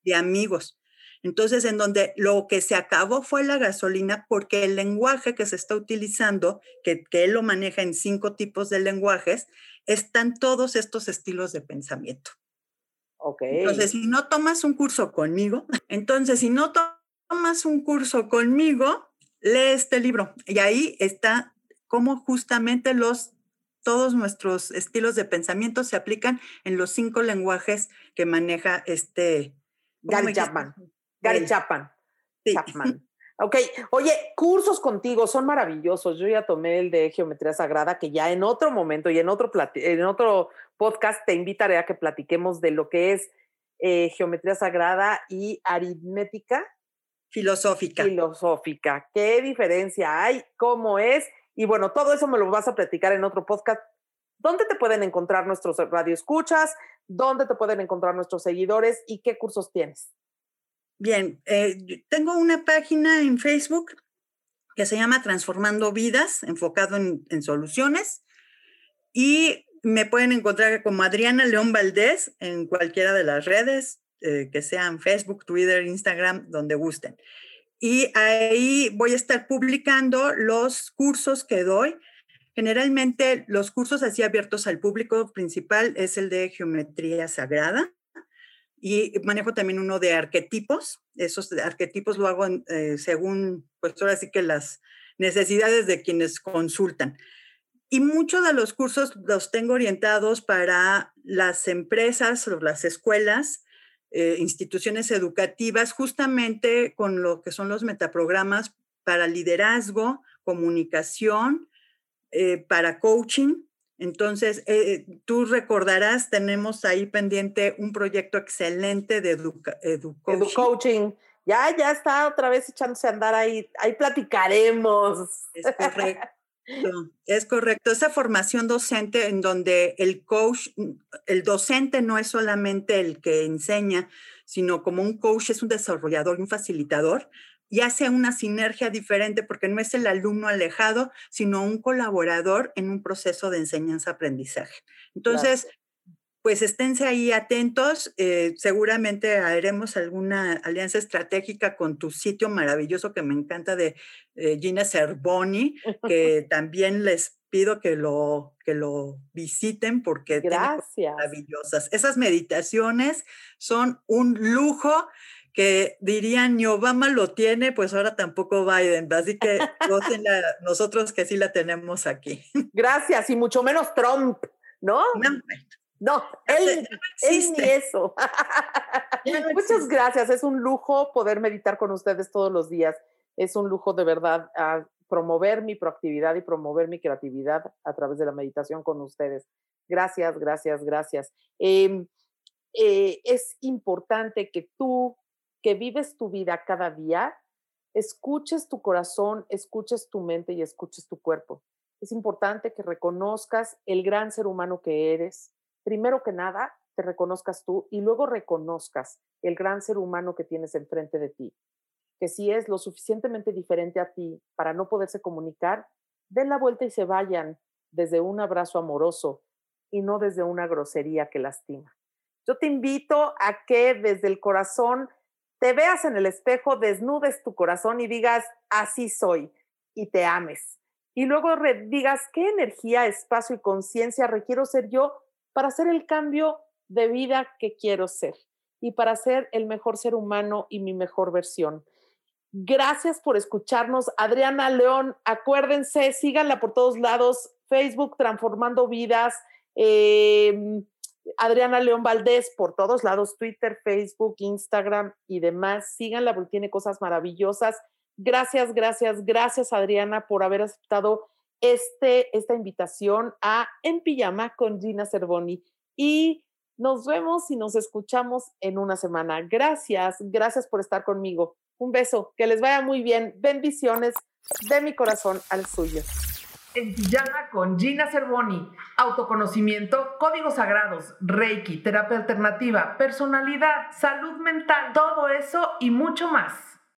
S2: De amigos. Entonces, en donde lo que se acabó fue la gasolina porque el lenguaje que se está utilizando, que, que él lo maneja en cinco tipos de lenguajes, están todos estos estilos de pensamiento.
S1: Ok.
S2: Entonces, si no tomas un curso conmigo, entonces, si no tomas un curso conmigo, lee este libro. Y ahí está cómo justamente los todos nuestros estilos de pensamiento se aplican en los cinco lenguajes que maneja este
S1: Gary Chapman. Gary Chapman. Chapman. Ok, oye, cursos contigo son maravillosos. Yo ya tomé el de geometría sagrada, que ya en otro momento y en otro, en otro podcast te invitaré a que platiquemos de lo que es eh, geometría sagrada y aritmética
S2: filosófica.
S1: Filosófica. ¿Qué diferencia hay? ¿Cómo es? Y bueno, todo eso me lo vas a platicar en otro podcast. ¿Dónde te pueden encontrar nuestros radioescuchas? ¿Dónde te pueden encontrar nuestros seguidores? ¿Y qué cursos tienes?
S2: Bien, eh, tengo una página en Facebook que se llama Transformando Vidas, enfocado en, soluciones. Y me pueden encontrar como Adriana León Valdés en cualquiera de las redes, eh, que sean Facebook, Twitter, Instagram, donde gusten. Y ahí voy a estar publicando los cursos que doy. Generalmente los cursos así abiertos al público principal es el de geometría sagrada y manejo también uno de arquetipos. Esos arquetipos lo hago eh, según, pues ahora sí que las necesidades de quienes consultan. Y muchos de los cursos los tengo orientados para las empresas las escuelas, eh, instituciones educativas, justamente con lo que son los metaprogramas para liderazgo, comunicación, eh, para coaching entonces, eh, tú recordarás, tenemos ahí pendiente un proyecto excelente de educoaching.
S1: coaching. Ya, ya está otra vez echándose a andar ahí. Ahí platicaremos.
S2: Es correcto. Es correcto. Esa formación docente en donde el coach, el docente no es solamente el que enseña, sino como un coach es un desarrollador, un facilitador, y hace una sinergia diferente porque no es el alumno alejado, sino un colaborador en un proceso de enseñanza-aprendizaje. Entonces, pues esténse ahí atentos. Eh, seguramente haremos alguna alianza estratégica con tu sitio maravilloso que me encanta de eh, Gina Cervoni, que también les pido que lo, que lo visiten porque
S1: Gracias.
S2: maravillosas. Esas meditaciones son un lujo que dirían ni Obama lo tiene, pues ahora tampoco Biden. Así que nosotros que sí la tenemos aquí.
S1: Gracias, y mucho menos Trump, ¿no? No, él, él ni eso. Muchas gracias, es un lujo poder meditar con ustedes todos los días. Es un lujo de verdad promover mi proactividad y promover mi creatividad a través de la meditación con ustedes. Gracias, gracias, gracias. Em, eh, es importante que tú que vives tu vida cada día, escuches tu corazón, escuches tu mente y escuches tu cuerpo. Es importante que reconozcas el gran ser humano que eres. Primero que nada, te reconozcas tú y luego reconozcas el gran ser humano que tienes enfrente de ti. Que si es lo suficientemente diferente a ti para no poderse comunicar, den la vuelta y se vayan desde un abrazo amoroso y no desde una grosería que lastima. Yo te invito a que desde el corazón te veas en el espejo, desnudes tu corazón y digas, así soy, y te ames. Y luego digas, ¿qué energía, espacio y conciencia requiero ser yo para hacer el cambio de vida que quiero ser y para ser el mejor ser humano y mi mejor versión? Gracias por escucharnos. Adriana León, acuérdense, síganla por todos lados, Facebook Transformando Vidas. Eh, Adriana León Valdés por todos lados, Twitter, Facebook, Instagram y demás. Síganla porque tiene cosas maravillosas. Gracias, gracias, gracias Adriana por haber aceptado este, esta invitación a En Pijama con Gina Cervoni. Y Nos vemos y nos escuchamos en una semana. Gracias, gracias por estar conmigo. Un beso, que les vaya muy bien. Bendiciones de mi corazón al suyo. En Pijama con Gina Cervoni. Autoconocimiento, códigos sagrados, Reiki, terapia alternativa, personalidad, salud mental, todo eso y mucho más.